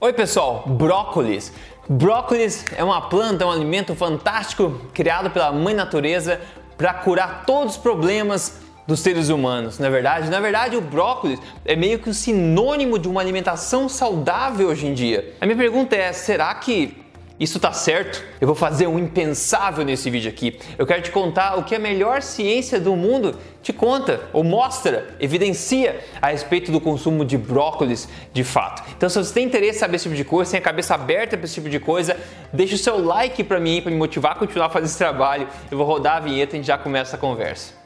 Oi pessoal, brócolis. Brócolis é uma planta, é um alimento fantástico criado pela mãe natureza para curar todos os problemas dos seres humanos, na é verdade? Na verdade, o brócolis é meio que um sinônimo de uma alimentação saudável hoje em dia. A minha pergunta é: será que isso tá certo? Eu vou fazer um impensável nesse vídeo aqui. Eu quero te contar o que a melhor ciência do mundo te conta, ou mostra, evidencia a respeito do consumo de brócolis de fato. Então, se você tem interesse em saber esse tipo de coisa, tem a cabeça aberta para esse tipo de coisa, deixa o seu like para mim, para me motivar a continuar fazendo esse trabalho. Eu vou rodar a vinheta e a gente já começa a conversa.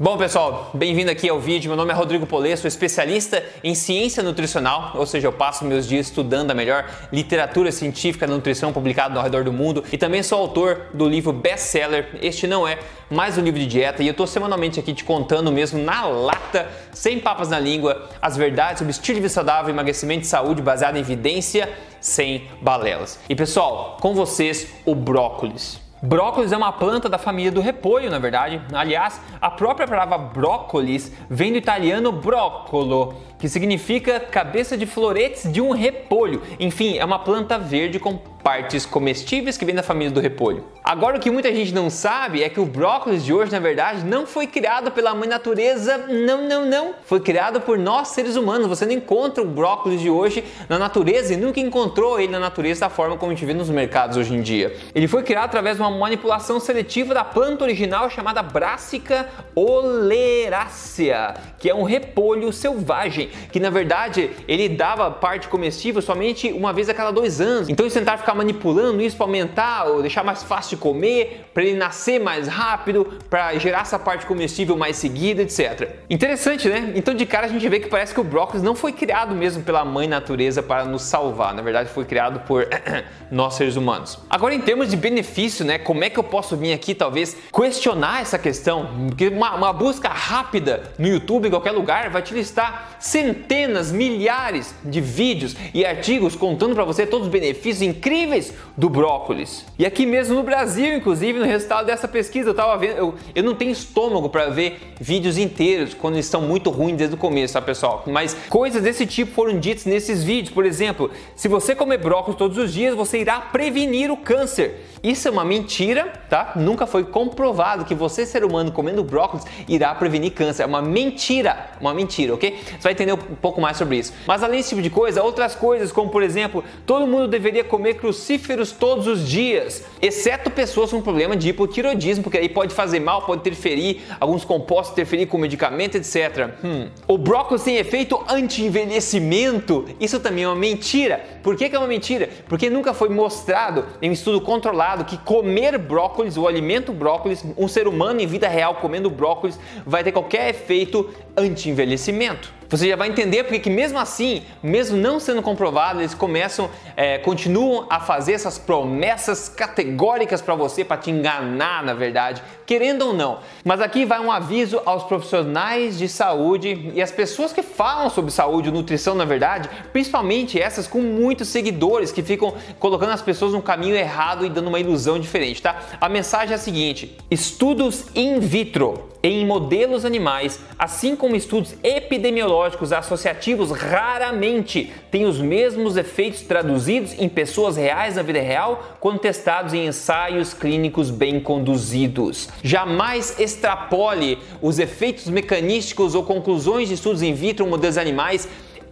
Bom pessoal, bem-vindo aqui ao vídeo. Meu nome é Rodrigo Polê, sou especialista em ciência nutricional, ou seja, eu passo meus dias estudando a melhor literatura científica da nutrição publicada ao redor do mundo e também sou autor do livro best-seller Este Não É Mais um Livro de Dieta e eu estou semanalmente aqui te contando mesmo na lata, sem papas na língua, as verdades sobre estilo de vida saudável, emagrecimento e saúde baseado em evidência, sem balelas. E pessoal, com vocês o brócolis. Brócolis é uma planta da família do repolho, na verdade. Aliás, a própria palavra brócolis vem do italiano broccolo, que significa cabeça de floretes de um repolho. Enfim, é uma planta verde com partes comestíveis que vem da família do repolho. Agora o que muita gente não sabe é que o brócolis de hoje, na verdade, não foi criado pela mãe natureza, não, não, não. Foi criado por nós seres humanos. Você não encontra o brócolis de hoje na natureza e nunca encontrou ele na natureza da forma como a gente vê nos mercados hoje em dia. Ele foi criado através de uma manipulação seletiva da planta original chamada Brassica oleracea, que é um repolho selvagem, que na verdade ele dava parte comestível somente uma vez a cada dois anos. Então eles tentaram ficar manipulando isso para aumentar ou deixar mais fácil de comer, para ele nascer mais rápido, para gerar essa parte comestível mais seguida, etc. Interessante, né? Então de cara a gente vê que parece que o brócolis não foi criado mesmo pela mãe natureza para nos salvar, na verdade foi criado por nós seres humanos. Agora em termos de benefício, né? Como é que eu posso vir aqui talvez questionar essa questão? Porque uma, uma busca rápida no YouTube em qualquer lugar vai te listar centenas, milhares de vídeos e artigos contando para você todos os benefícios incríveis incríveis do brócolis. E aqui mesmo no Brasil, inclusive, no resultado dessa pesquisa, eu tava vendo, eu, eu não tenho estômago para ver vídeos inteiros quando eles estão muito ruins desde o começo, tá pessoal? Mas coisas desse tipo foram ditas nesses vídeos. Por exemplo, se você comer brócolis todos os dias, você irá prevenir o câncer. Isso é uma mentira, tá? Nunca foi comprovado que você, ser humano, comendo brócolis irá prevenir câncer. É uma mentira, uma mentira, ok? Você vai entender um pouco mais sobre isso. Mas além desse tipo de coisa, outras coisas, como por exemplo, todo mundo deveria comer crucíferos todos os dias, exceto pessoas com problema de hipotiroidismo, porque aí pode fazer mal, pode interferir, alguns compostos interferir com medicamento, etc. Hum. O brócolis tem efeito anti-envelhecimento. Isso também é uma mentira. Por que, que é uma mentira? Porque nunca foi mostrado em um estudo controlado que comer brócolis, o alimento brócolis, um ser humano em vida real comendo brócolis, vai ter qualquer efeito anti-envelhecimento. Você já vai entender porque que mesmo assim, mesmo não sendo comprovado, eles começam, é, continuam a fazer essas promessas categóricas para você, para te enganar, na verdade, querendo ou não. Mas aqui vai um aviso aos profissionais de saúde e as pessoas que falam sobre saúde e nutrição, na verdade, principalmente essas com muitos seguidores que ficam colocando as pessoas no caminho errado e dando uma ilusão diferente, tá? A mensagem é a seguinte: estudos in vitro em modelos animais, assim como estudos epidemiológicos associativos, raramente têm os mesmos efeitos traduzidos em pessoas reais na vida real quando testados em ensaios clínicos bem conduzidos. Jamais extrapole os efeitos mecanísticos ou conclusões de estudos in vitro modelos animais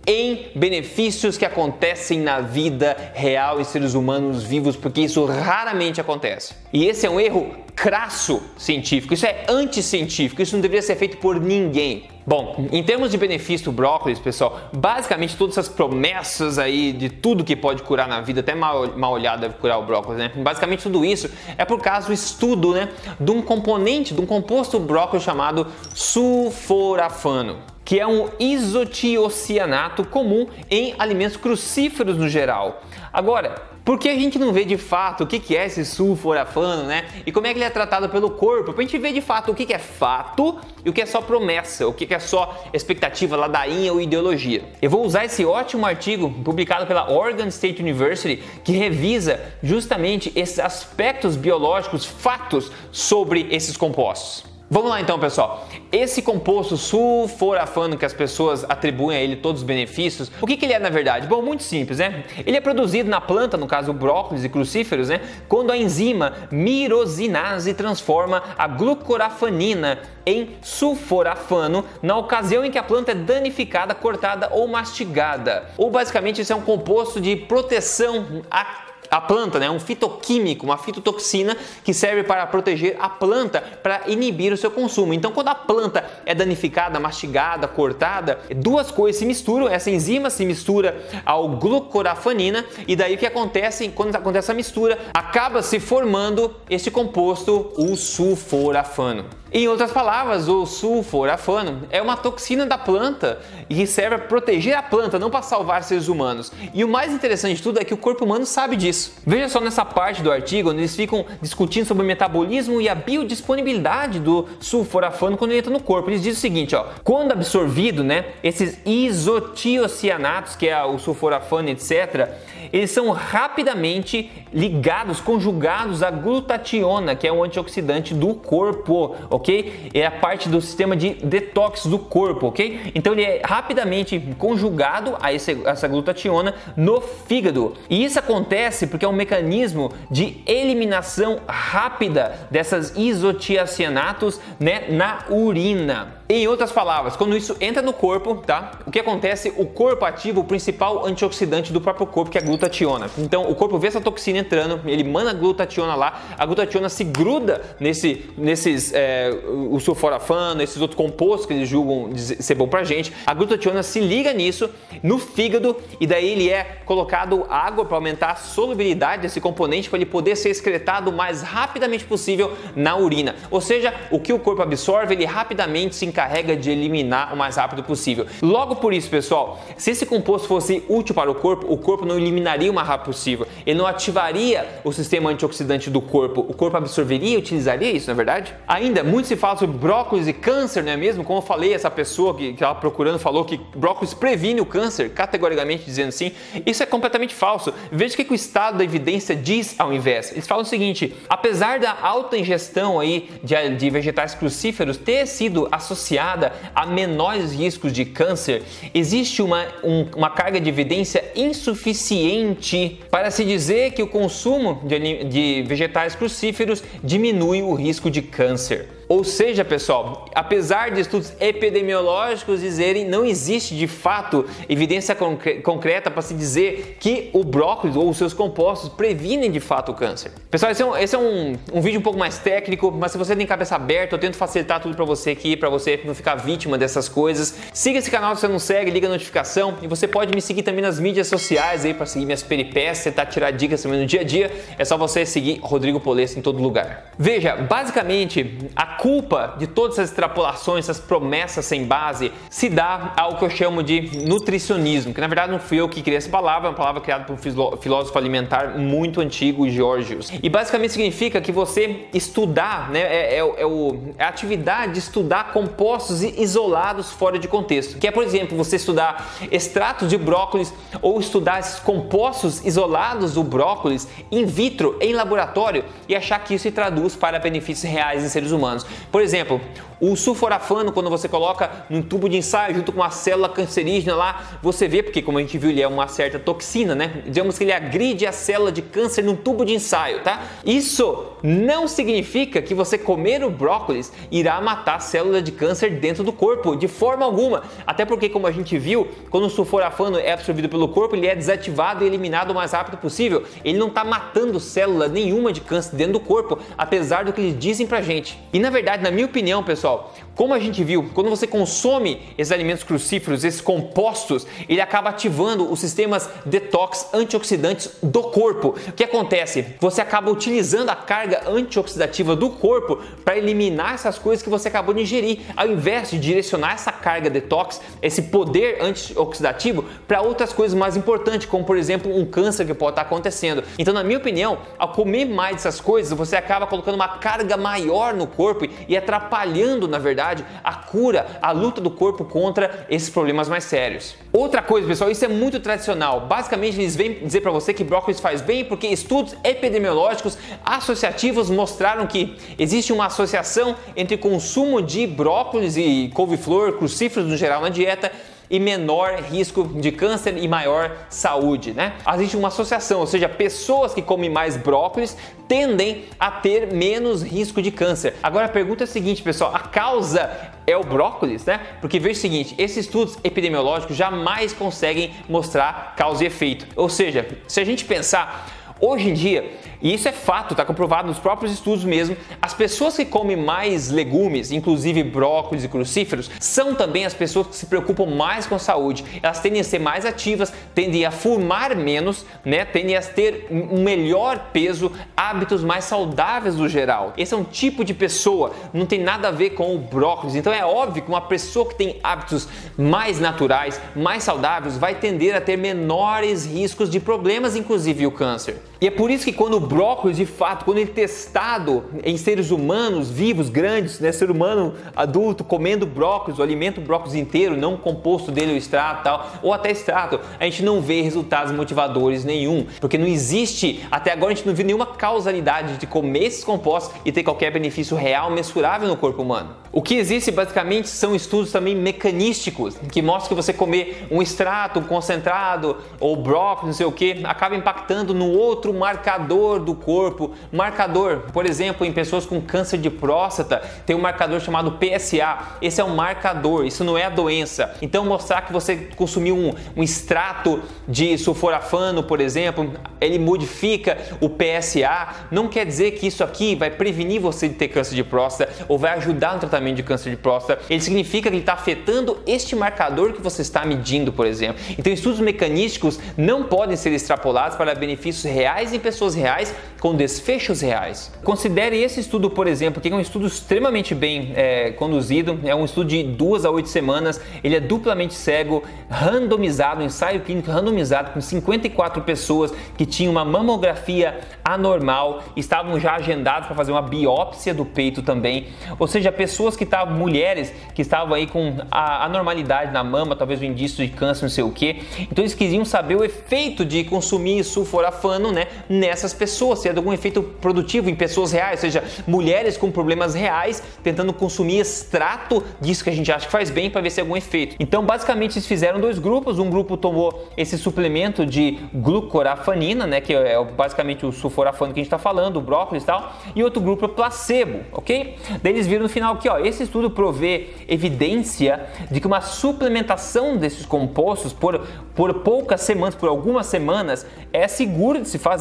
em benefícios que acontecem na vida real em seres humanos vivos, porque isso raramente acontece. E esse é um erro crasso científico, isso é anticientífico, isso não deveria ser feito por ninguém. Bom, em termos de benefício do brócolis, pessoal, basicamente todas essas promessas aí de tudo que pode curar na vida, até mal, mal olhado deve curar o brócolis, né? Basicamente tudo isso é por causa do estudo, né, de um componente, de um composto brócolis chamado sulforafano que é um isotiocianato comum em alimentos crucíferos no geral. Agora, Por que a gente não vê de fato o que é esse sulforafano, né? E como é que ele é tratado pelo corpo? Pra gente ver de fato o que é fato e o que é só promessa, o que é só expectativa, ladainha ou ideologia. Eu vou usar esse ótimo artigo publicado pela Oregon State University que revisa justamente esses aspectos biológicos, fatos sobre esses compostos. Vamos lá então, pessoal. Esse composto sulforafano que as pessoas atribuem a ele todos os benefícios, o que, que ele é na verdade? Bom, muito simples, né? Ele é produzido na planta, no caso brócolis e crucíferos, né? Quando a enzima mirosinase transforma a glucorafanina em sulforafano na ocasião em que a planta é danificada, cortada ou mastigada. Ou basicamente isso é um composto de proteção a a planta, né, um fitoquímico, uma fitotoxina que serve para proteger a planta para inibir o seu consumo. Então, quando a planta é danificada, mastigada, cortada, duas coisas se misturam, essa enzima se mistura ao glucorafanina e daí o que acontece quando acontece a mistura, acaba se formando este composto, o sulforafano. Em outras palavras, o sulforafano é uma toxina da planta e que serve para proteger a planta, não para salvar seres humanos. E o mais interessante de tudo é que o corpo humano sabe disso. Veja só nessa parte do artigo onde eles ficam discutindo sobre o metabolismo e a biodisponibilidade do sulforafano quando ele entra no corpo. Eles dizem o seguinte, ó, quando absorvido, né, esses isotiocianatos, que é o sulforafano, etc., eles são rapidamente ligados, conjugados à glutationa, que é um antioxidante do corpo, ok? É a parte do sistema de detox do corpo, ok? Então ele é rapidamente conjugado a esse, essa glutationa no fígado. E isso acontece porque é um mecanismo de eliminação rápida dessas isotiacenatos né, na urina. Em outras palavras, quando isso entra no corpo, tá? O que acontece? O corpo ativa o principal antioxidante do próprio corpo, que é a glutationa. Então, o corpo vê essa toxina entrando, ele manda a glutationa lá, a glutationa se gruda nesse, nesses, é, o sulforafano, esses outros compostos que eles julgam ser bom pra gente. A glutationa se liga nisso no fígado e daí ele é colocado água para aumentar a solubilidade desse componente para ele poder ser excretado o mais rapidamente possível na urina. Ou seja, o que o corpo absorve, ele rapidamente se encarrega de eliminar o mais rápido possível. Logo por isso, pessoal, se esse composto fosse útil para o corpo, o corpo não eliminaria o mais rápido possível. Ele não ativaria o sistema antioxidante do corpo. O corpo absorveria e utilizaria isso, na é verdade? Ainda, muito se fala sobre brócolis e câncer, não é mesmo? Como eu falei, essa pessoa que estava procurando falou que brócolis previne o câncer, categoricamente dizendo sim. Isso é completamente falso. Veja o que, o estado da evidência diz ao invés. Eles falam o seguinte: apesar da alta ingestão aí de, de vegetais crucíferos ter sido associada associada a menores riscos de câncer, existe uma, um, uma carga de evidência insuficiente para se dizer que o consumo de, de vegetais crucíferos diminui o risco de câncer. Ou seja, pessoal, apesar de estudos epidemiológicos dizerem não existe de fato evidência concre concreta para se dizer que o brócolis ou os seus compostos previnem de fato o câncer. Pessoal, esse é, um, esse é um, um vídeo um pouco mais técnico, mas se você tem cabeça aberta, eu tento facilitar tudo para você aqui, para você não ficar vítima dessas coisas. Siga esse canal se você não segue, liga a notificação e você pode me seguir também nas mídias sociais aí para seguir minhas peripécias, tentar tirar dicas também no dia a dia. É só você seguir Rodrigo Polesso em todo lugar. Veja, basicamente a culpa de todas essas extrapolações, essas promessas sem base, se dá ao que eu chamo de nutricionismo, que na verdade não fui eu que criei essa palavra, é uma palavra criada por um filósofo alimentar muito antigo, Georgios. E basicamente significa que você estudar, né, é, é, é, o, é a atividade de estudar compostos isolados fora de contexto, que é, por exemplo, você estudar extratos de brócolis ou estudar esses compostos isolados do brócolis in vitro, em laboratório, e achar que isso se traduz para benefícios reais em seres humanos. Por exemplo, o sulforafano, quando você coloca num tubo de ensaio junto com uma célula cancerígena lá, você vê, porque como a gente viu, ele é uma certa toxina, né? Digamos que ele agride a célula de câncer num tubo de ensaio, tá? Isso não significa que você comer o brócolis irá matar a célula de câncer dentro do corpo, de forma alguma. Até porque, como a gente viu, quando o sulforafano é absorvido pelo corpo, ele é desativado e eliminado o mais rápido possível. Ele não está matando célula nenhuma de câncer dentro do corpo, apesar do que eles dizem pra gente. E na verdade, na minha opinião, pessoal, pessoal, como a gente viu, quando você consome esses alimentos crucíferos, esses compostos, ele acaba ativando os sistemas detox antioxidantes do corpo. O que acontece? Você acaba utilizando a carga antioxidativa do corpo para eliminar essas coisas que você acabou de ingerir, ao invés de direcionar essa carga detox, esse poder antioxidativo para outras coisas mais importantes, como por exemplo um câncer que pode estar acontecendo. Então, na minha opinião, ao comer mais dessas coisas, você acaba colocando uma carga maior no corpo e atrapalhando, na verdade, a cura, a luta do corpo contra esses problemas mais sérios. Outra coisa, pessoal, isso é muito tradicional. Basicamente, eles vêm dizer para você que brócolis faz bem porque estudos epidemiológicos associativos mostraram que existe uma associação entre consumo de brócolis e couve-flor, crucíferos no geral na dieta e menor risco de câncer e maior saúde, né? Existe uma associação, ou seja, pessoas que comem mais brócolis tendem a ter menos risco de câncer. Agora a pergunta é a seguinte, pessoal, a causa é o brócolis, né? Porque veja o seguinte, esses estudos epidemiológicos jamais conseguem mostrar causa e efeito. Ou seja, se a gente pensar Hoje em dia, e isso é fato, está comprovado nos próprios estudos mesmo, as pessoas que comem mais legumes, inclusive brócolis e crucíferos, são também as pessoas que se preocupam mais com a saúde. Elas tendem a ser mais ativas, tendem a fumar menos, né? tendem a ter um melhor peso, hábitos mais saudáveis no geral. Esse é um tipo de pessoa, não tem nada a ver com o brócolis. Então é óbvio que uma pessoa que tem hábitos mais naturais, mais saudáveis, vai tender a ter menores riscos de problemas, inclusive o câncer. E é por isso que quando o brócolis, de fato, quando ele é testado em seres humanos vivos, grandes, né, ser humano adulto comendo brócolis, o alimento brócolis inteiro, não composto dele, o extrato tal, ou até extrato, a gente não vê resultados motivadores nenhum, porque não existe, até agora a gente não viu nenhuma causalidade de comer esses compostos e ter qualquer benefício real mensurável no corpo humano. O que existe basicamente são estudos também mecanísticos, que mostram que você comer um extrato, um concentrado ou brócolis, não sei o que, acaba impactando no outro outro marcador do corpo. Marcador, por exemplo, em pessoas com câncer de próstata, tem um marcador chamado PSA. Esse é um marcador, isso não é a doença. Então, mostrar que você consumiu um, um extrato de sulforafano, por exemplo, ele modifica o PSA, não quer dizer que isso aqui vai prevenir você de ter câncer de próstata ou vai ajudar no tratamento de câncer de próstata. Ele significa que ele está afetando este marcador que você está medindo, por exemplo. Então, estudos mecanísticos não podem ser extrapolados para benefícios reais reais em pessoas reais com desfechos reais. Considere esse estudo, por exemplo, que é um estudo extremamente bem é, conduzido, é um estudo de duas a oito semanas, ele é duplamente cego, randomizado, ensaio clínico randomizado com 54 pessoas que tinham uma mamografia anormal, estavam já agendados para fazer uma biópsia do peito também, ou seja, pessoas que estavam, mulheres que estavam aí com a anormalidade na mama, talvez o indício de câncer, não sei o que, então eles queriam saber o efeito de consumir sulforafano, né, nessas pessoas, se é de algum efeito produtivo em pessoas reais, ou seja, mulheres com problemas reais tentando consumir extrato disso que a gente acha que faz bem para ver se é algum efeito. Então, basicamente, eles fizeram dois grupos. Um grupo tomou esse suplemento de glucorafanina, né, que é basicamente o sulforafano que a gente está falando, o brócolis e tal, e outro grupo é placebo, ok? Daí eles viram no final que ó, esse estudo provê evidência de que uma suplementação desses compostos por, por poucas semanas, por algumas semanas, é seguro de se fazer,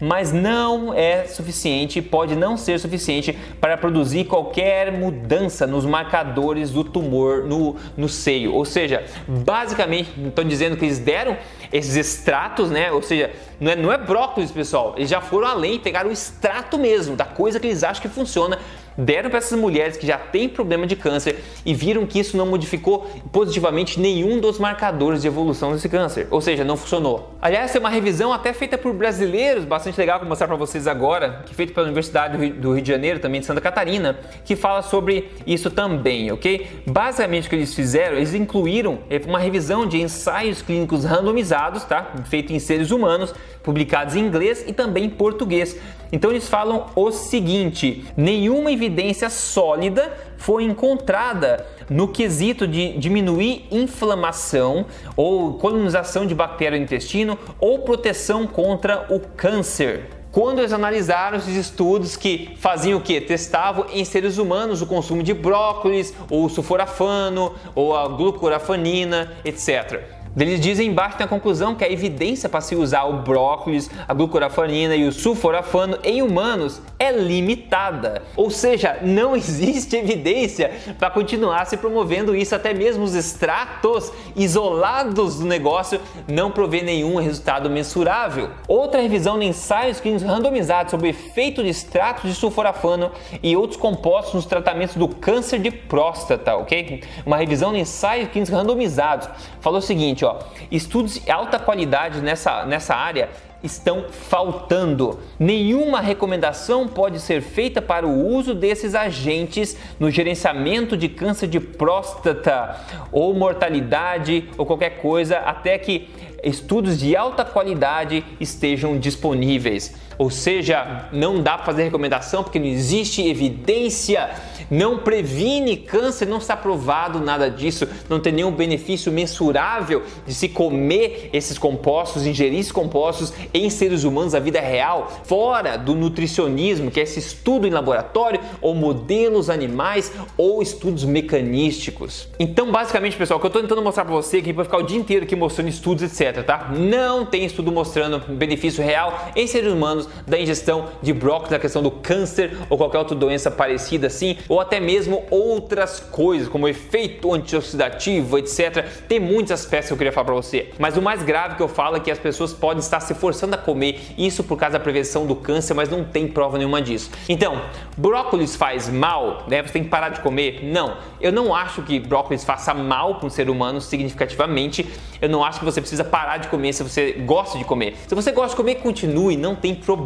mas não é suficiente, pode não ser suficiente para produzir qualquer mudança nos marcadores do tumor no, no seio. Ou seja, basicamente estão dizendo que eles deram esses extratos, né? Ou seja, não é, não é brócolis, pessoal. Eles já foram além, pegaram o extrato mesmo da coisa que eles acham que funciona deram para essas mulheres que já têm problema de câncer e viram que isso não modificou positivamente nenhum dos marcadores de evolução desse câncer, ou seja, não funcionou. Aliás, tem uma revisão até feita por brasileiros, bastante legal, vou mostrar para vocês agora, que é feita pela Universidade do Rio de Janeiro, também de Santa Catarina, que fala sobre isso também, ok? Basicamente o que eles fizeram, eles incluíram é, uma revisão de ensaios clínicos randomizados, tá? Feito em seres humanos, publicados em inglês e também em português. Então eles falam o seguinte: nenhuma evidência sólida foi encontrada no quesito de diminuir inflamação ou colonização de bactéria no intestino ou proteção contra o câncer quando eles analisaram esses estudos que faziam o que? Testavam em seres humanos o consumo de brócolis, ou sulforafano, ou a glucorafanina, etc. Eles dizem embaixo na conclusão que a evidência para se usar o brócolis, a glucorafanina e o sulforafano em humanos é limitada. Ou seja, não existe evidência para continuar se promovendo isso, até mesmo os extratos isolados do negócio não provê nenhum resultado mensurável. Outra revisão em ensaios clínicos randomizados sobre o efeito de extratos de sulforafano e outros compostos nos tratamentos do câncer de próstata, ok? Uma revisão em ensaios clínicos randomizados falou o seguinte, ó, estudos de alta qualidade nessa, nessa área estão faltando. Nenhuma recomendação pode ser feita para o uso desses agentes no gerenciamento de câncer de próstata ou mortalidade ou qualquer coisa até que estudos de alta qualidade estejam disponíveis. Ou seja, não dá para fazer recomendação porque não existe evidência, não previne câncer, não está provado nada disso, não tem nenhum benefício mensurável de se comer esses compostos, ingerir esses compostos em seres humanos, a vida real, fora do nutricionismo, que é esse estudo em laboratório, ou modelos animais, ou estudos mecanísticos. Então, basicamente, pessoal, o que eu estou tentando mostrar para você aqui, para ficar o dia inteiro aqui mostrando estudos, etc, tá? Não tem estudo mostrando benefício real em seres humanos da ingestão de brócolis na questão do câncer ou qualquer outra doença parecida assim, ou até mesmo outras coisas, como efeito antioxidativo, etc. Tem muitos aspectos que eu queria falar para você. Mas o mais grave que eu falo é que as pessoas podem estar se forçando a comer isso por causa da prevenção do câncer, mas não tem prova nenhuma disso. Então, brócolis faz mal, né? Você tem que parar de comer? Não. Eu não acho que brócolis faça mal para um ser humano significativamente. Eu não acho que você precisa parar de comer se você gosta de comer. Se você gosta de comer, continue, não tem problema,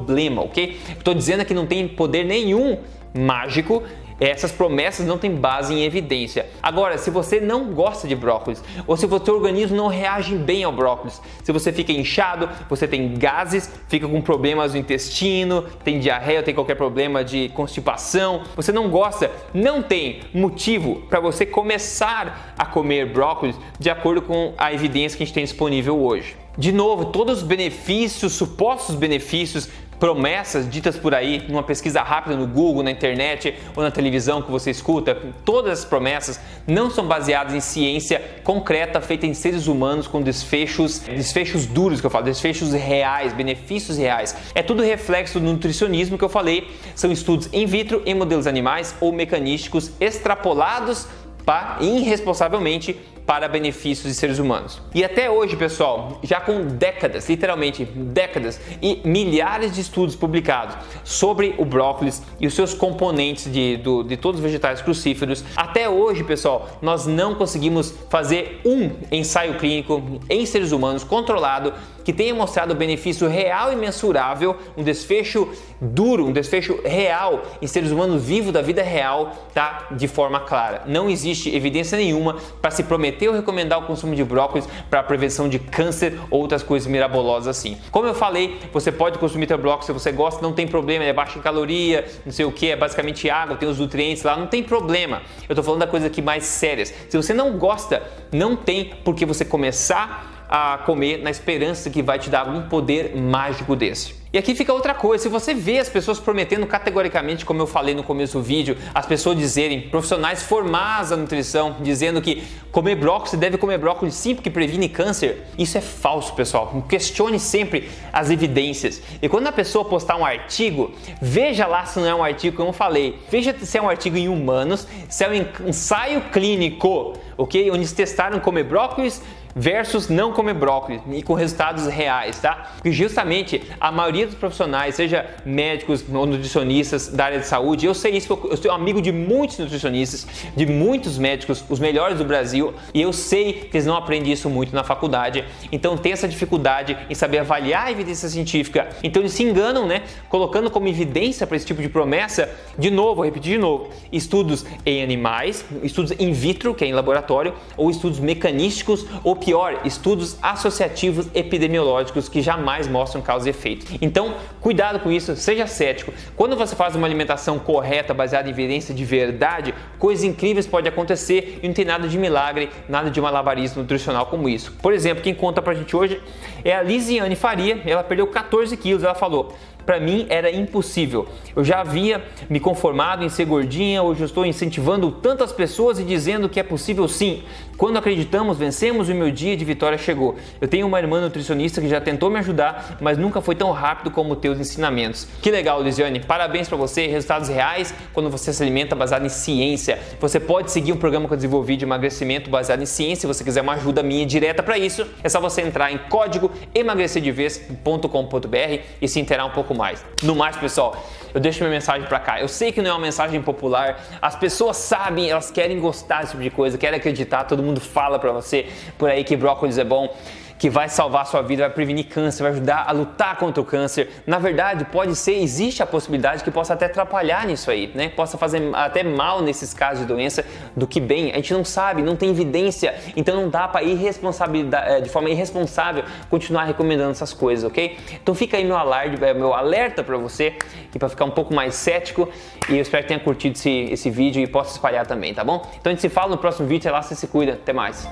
ok? Estou dizendo que não tem poder nenhum mágico essas promessas não têm base em evidência. Agora, se você não gosta de brócolis, ou se o seu organismo não reage bem ao brócolis, se você fica inchado, você tem gases, fica com problemas no intestino, tem diarreia, tem qualquer problema de constipação, você não gosta, não tem motivo para você começar a comer brócolis de acordo com a evidência que a gente tem disponível hoje. De novo, todos os benefícios, supostos benefícios promessas ditas por aí, numa pesquisa rápida no Google, na internet ou na televisão que você escuta, todas as promessas não são baseadas em ciência concreta feita em seres humanos com desfechos, desfechos duros que eu falo, desfechos reais, benefícios reais. É tudo reflexo do nutricionismo que eu falei, são estudos in vitro em modelos animais ou mecanísticos extrapolados para irresponsavelmente para benefícios de seres humanos. E até hoje, pessoal, já com décadas, literalmente décadas e milhares de estudos publicados sobre o brócolis e os seus componentes de, do, de todos os vegetais crucíferos, até hoje, pessoal, nós não conseguimos fazer um ensaio clínico em seres humanos controlado que tenha mostrado benefício real e mensurável, um desfecho duro, um desfecho real em seres humanos vivos da vida real, tá? De forma clara. Não existe evidência nenhuma para se prometer ou recomendar o consumo de brócolis para prevenção de câncer ou outras coisas mirabolosas assim. Como eu falei, você pode consumir teu brócolis se você gosta, não tem problema, é baixo em caloria, não sei o que, é basicamente água, tem os nutrientes lá, não tem problema. Eu estou falando da coisa aqui mais sérias. Se você não gosta, não tem por que você começar a comer na esperança que vai te dar algum poder mágico desse. E aqui fica outra coisa, se você vê as pessoas prometendo categoricamente, como eu falei no começo do vídeo, as pessoas dizerem, profissionais formados na nutrição, dizendo que comer brócolis, deve comer brócolis sim porque previne câncer, isso é falso, pessoal. Questione sempre as evidências. E quando a pessoa postar um artigo, veja lá se não é um artigo, como eu falei, veja se é um artigo em humanos, se é um ensaio clínico, ok? Onde testaram comer brócolis versus não comer brócolis e com resultados reais, tá? Porque justamente a maioria dos profissionais, seja médicos ou nutricionistas da área de saúde, eu sei isso, eu sou amigo de muitos nutricionistas, de muitos médicos, os melhores do Brasil, e eu sei que eles não aprendem isso muito na faculdade, então tem essa dificuldade em saber avaliar a evidência científica. Então eles se enganam, né? Colocando como evidência para esse tipo de promessa, de novo, vou repetir de novo, estudos em animais, estudos in vitro, que é em laboratório, ou estudos mecanísticos, ou pior, estudos associativos epidemiológicos que jamais mostram causa e efeito. Então, cuidado com isso, seja cético. Quando você faz uma alimentação correta, baseada em evidência de verdade, coisas incríveis podem acontecer e não tem nada de milagre, nada de malabarismo nutricional como isso. Por exemplo, quem conta pra gente hoje é a Lisiane Faria, ela perdeu 14 quilos, ela falou: para mim era impossível. Eu já havia me conformado em ser gordinha, hoje eu estou incentivando tantas pessoas e dizendo que é possível sim. Quando acreditamos, vencemos e o meu dia de vitória chegou. Eu tenho uma irmã nutricionista que já tentou me ajudar, mas nunca foi tão rápido como teus ensinamentos. Que legal, Lisiane. Parabéns para você, resultados reais quando você se alimenta baseado em ciência. Você pode seguir um programa que eu desenvolvi de emagrecimento baseado em ciência. Se você quiser uma ajuda minha direta para isso, é só você entrar em código emagrecerdevez.com.br e se inteirar um pouco mais. No mais, pessoal, eu deixo minha mensagem para cá. Eu sei que não é uma mensagem popular, as pessoas sabem, elas querem gostar desse tipo de coisa, querem acreditar, todo mundo fala para você por aí que brócolis é bom que vai salvar a sua vida, vai prevenir câncer, vai ajudar a lutar contra o câncer. Na verdade, pode ser, existe a possibilidade que possa até atrapalhar nisso aí, né? Possa fazer até mal nesses casos de doença do que bem. A gente não sabe, não tem evidência, então não dá para irresponsabilidade, eh, de forma irresponsável continuar recomendando essas coisas, ok? Então fica aí meu alarde, eh, meu alerta para você e para ficar um pouco mais cético. E eu espero que tenha curtido esse, esse vídeo e possa espalhar também, tá bom? Então a gente se fala no próximo vídeo, até lá, você se cuida. Até mais.